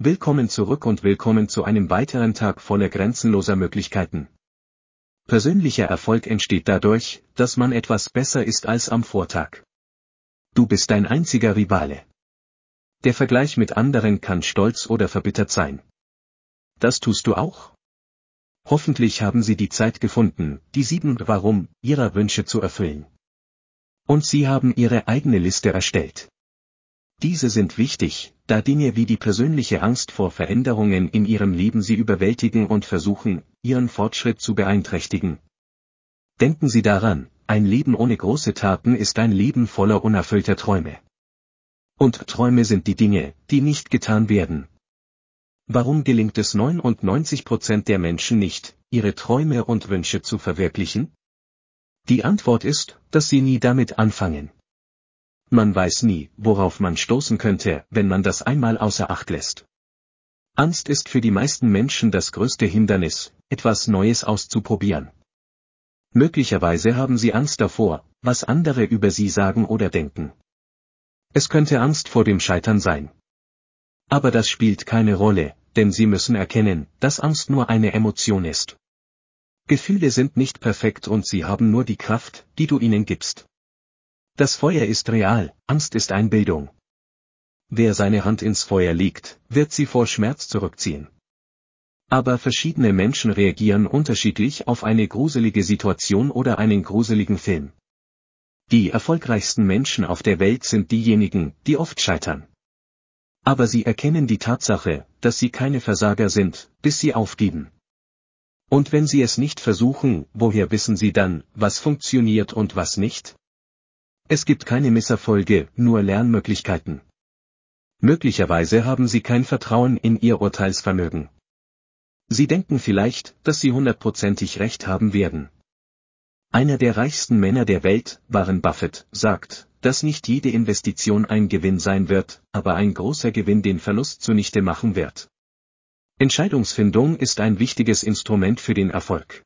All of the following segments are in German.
Willkommen zurück und willkommen zu einem weiteren Tag voller grenzenloser Möglichkeiten. Persönlicher Erfolg entsteht dadurch, dass man etwas besser ist als am Vortag. Du bist dein einziger Rivale. Der Vergleich mit anderen kann stolz oder verbittert sein. Das tust du auch? Hoffentlich haben Sie die Zeit gefunden, die sieben Warum Ihrer Wünsche zu erfüllen. Und Sie haben Ihre eigene Liste erstellt. Diese sind wichtig, da Dinge wie die persönliche Angst vor Veränderungen in Ihrem Leben Sie überwältigen und versuchen, Ihren Fortschritt zu beeinträchtigen. Denken Sie daran, ein Leben ohne große Taten ist ein Leben voller unerfüllter Träume. Und Träume sind die Dinge, die nicht getan werden. Warum gelingt es 99 Prozent der Menschen nicht, ihre Träume und Wünsche zu verwirklichen? Die Antwort ist, dass sie nie damit anfangen. Man weiß nie, worauf man stoßen könnte, wenn man das einmal außer Acht lässt. Angst ist für die meisten Menschen das größte Hindernis, etwas Neues auszuprobieren. Möglicherweise haben sie Angst davor, was andere über sie sagen oder denken. Es könnte Angst vor dem Scheitern sein. Aber das spielt keine Rolle, denn Sie müssen erkennen, dass Angst nur eine Emotion ist. Gefühle sind nicht perfekt und sie haben nur die Kraft, die du ihnen gibst. Das Feuer ist real, Angst ist Einbildung. Wer seine Hand ins Feuer legt, wird sie vor Schmerz zurückziehen. Aber verschiedene Menschen reagieren unterschiedlich auf eine gruselige Situation oder einen gruseligen Film. Die erfolgreichsten Menschen auf der Welt sind diejenigen, die oft scheitern. Aber sie erkennen die Tatsache, dass sie keine Versager sind, bis sie aufgeben. Und wenn sie es nicht versuchen, woher wissen sie dann, was funktioniert und was nicht? Es gibt keine Misserfolge, nur Lernmöglichkeiten. Möglicherweise haben sie kein Vertrauen in ihr Urteilsvermögen. Sie denken vielleicht, dass sie hundertprozentig recht haben werden. Einer der reichsten Männer der Welt, Warren Buffett, sagt, dass nicht jede Investition ein Gewinn sein wird, aber ein großer Gewinn den Verlust zunichte machen wird. Entscheidungsfindung ist ein wichtiges Instrument für den Erfolg.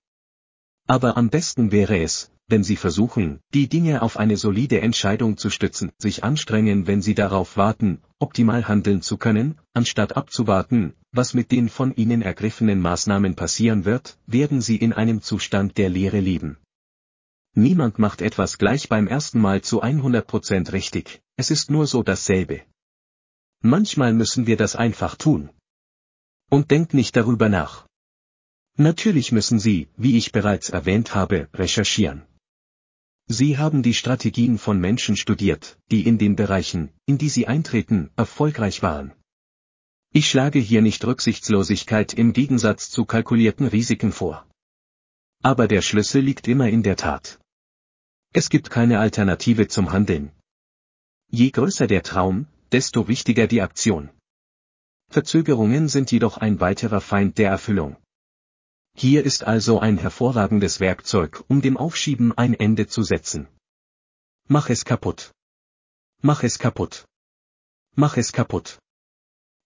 Aber am besten wäre es, wenn Sie versuchen, die Dinge auf eine solide Entscheidung zu stützen, sich anstrengen, wenn Sie darauf warten, optimal handeln zu können, anstatt abzuwarten, was mit den von Ihnen ergriffenen Maßnahmen passieren wird, werden Sie in einem Zustand der Leere leben. Niemand macht etwas gleich beim ersten Mal zu 100% richtig, es ist nur so dasselbe. Manchmal müssen wir das einfach tun. Und denkt nicht darüber nach. Natürlich müssen Sie, wie ich bereits erwähnt habe, recherchieren. Sie haben die Strategien von Menschen studiert, die in den Bereichen, in die sie eintreten, erfolgreich waren. Ich schlage hier nicht Rücksichtslosigkeit im Gegensatz zu kalkulierten Risiken vor. Aber der Schlüssel liegt immer in der Tat. Es gibt keine Alternative zum Handeln. Je größer der Traum, desto wichtiger die Aktion. Verzögerungen sind jedoch ein weiterer Feind der Erfüllung. Hier ist also ein hervorragendes Werkzeug, um dem Aufschieben ein Ende zu setzen. Mach es kaputt. Mach es kaputt. Mach es kaputt.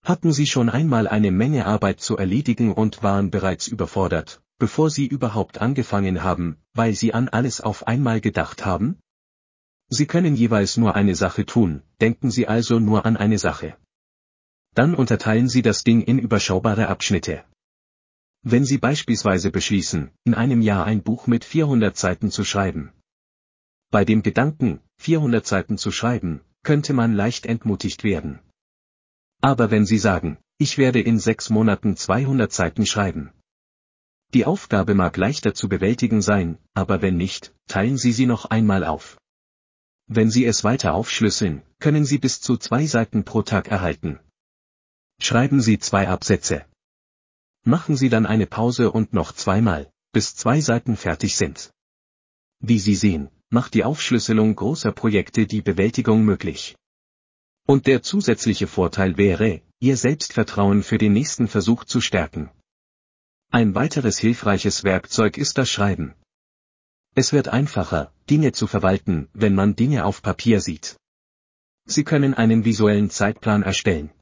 Hatten Sie schon einmal eine Menge Arbeit zu erledigen und waren bereits überfordert, bevor Sie überhaupt angefangen haben, weil Sie an alles auf einmal gedacht haben? Sie können jeweils nur eine Sache tun, denken Sie also nur an eine Sache. Dann unterteilen Sie das Ding in überschaubare Abschnitte. Wenn Sie beispielsweise beschließen, in einem Jahr ein Buch mit 400 Seiten zu schreiben. Bei dem Gedanken, 400 Seiten zu schreiben, könnte man leicht entmutigt werden. Aber wenn Sie sagen, ich werde in sechs Monaten 200 Seiten schreiben, die Aufgabe mag leichter zu bewältigen sein, aber wenn nicht, teilen Sie sie noch einmal auf. Wenn Sie es weiter aufschlüsseln, können Sie bis zu zwei Seiten pro Tag erhalten. Schreiben Sie zwei Absätze. Machen Sie dann eine Pause und noch zweimal, bis zwei Seiten fertig sind. Wie Sie sehen, macht die Aufschlüsselung großer Projekte die Bewältigung möglich. Und der zusätzliche Vorteil wäre, Ihr Selbstvertrauen für den nächsten Versuch zu stärken. Ein weiteres hilfreiches Werkzeug ist das Schreiben. Es wird einfacher, Dinge zu verwalten, wenn man Dinge auf Papier sieht. Sie können einen visuellen Zeitplan erstellen.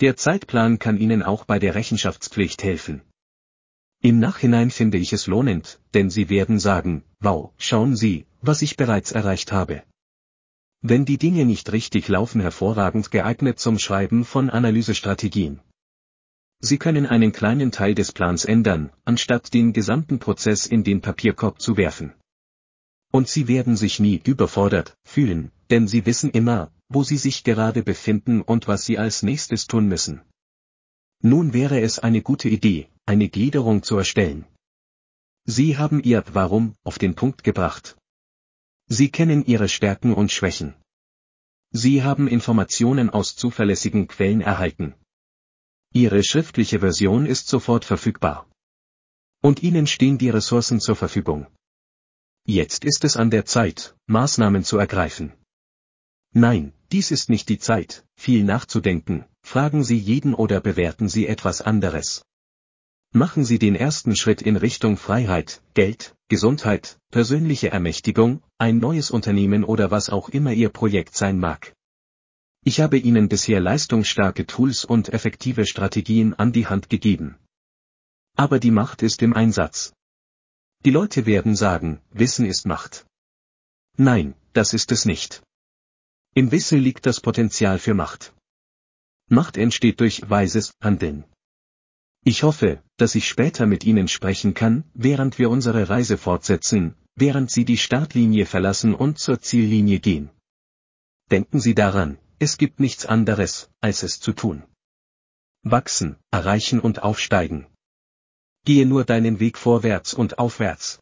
Der Zeitplan kann Ihnen auch bei der Rechenschaftspflicht helfen. Im Nachhinein finde ich es lohnend, denn Sie werden sagen, wow, schauen Sie, was ich bereits erreicht habe. Wenn die Dinge nicht richtig laufen, hervorragend geeignet zum Schreiben von Analysestrategien. Sie können einen kleinen Teil des Plans ändern, anstatt den gesamten Prozess in den Papierkorb zu werfen. Und Sie werden sich nie überfordert fühlen, denn Sie wissen immer, wo Sie sich gerade befinden und was Sie als nächstes tun müssen. Nun wäre es eine gute Idee, eine Gliederung zu erstellen. Sie haben Ihr Warum auf den Punkt gebracht. Sie kennen Ihre Stärken und Schwächen. Sie haben Informationen aus zuverlässigen Quellen erhalten. Ihre schriftliche Version ist sofort verfügbar. Und Ihnen stehen die Ressourcen zur Verfügung. Jetzt ist es an der Zeit, Maßnahmen zu ergreifen. Nein, dies ist nicht die Zeit, viel nachzudenken, fragen Sie jeden oder bewerten Sie etwas anderes. Machen Sie den ersten Schritt in Richtung Freiheit, Geld, Gesundheit, persönliche Ermächtigung, ein neues Unternehmen oder was auch immer Ihr Projekt sein mag. Ich habe Ihnen bisher leistungsstarke Tools und effektive Strategien an die Hand gegeben. Aber die Macht ist im Einsatz. Die Leute werden sagen, Wissen ist Macht. Nein, das ist es nicht. Im Wissen liegt das Potenzial für Macht. Macht entsteht durch weises Handeln. Ich hoffe, dass ich später mit Ihnen sprechen kann, während wir unsere Reise fortsetzen, während Sie die Startlinie verlassen und zur Ziellinie gehen. Denken Sie daran, es gibt nichts anderes, als es zu tun. Wachsen, erreichen und aufsteigen. Gehe nur deinen Weg vorwärts und aufwärts.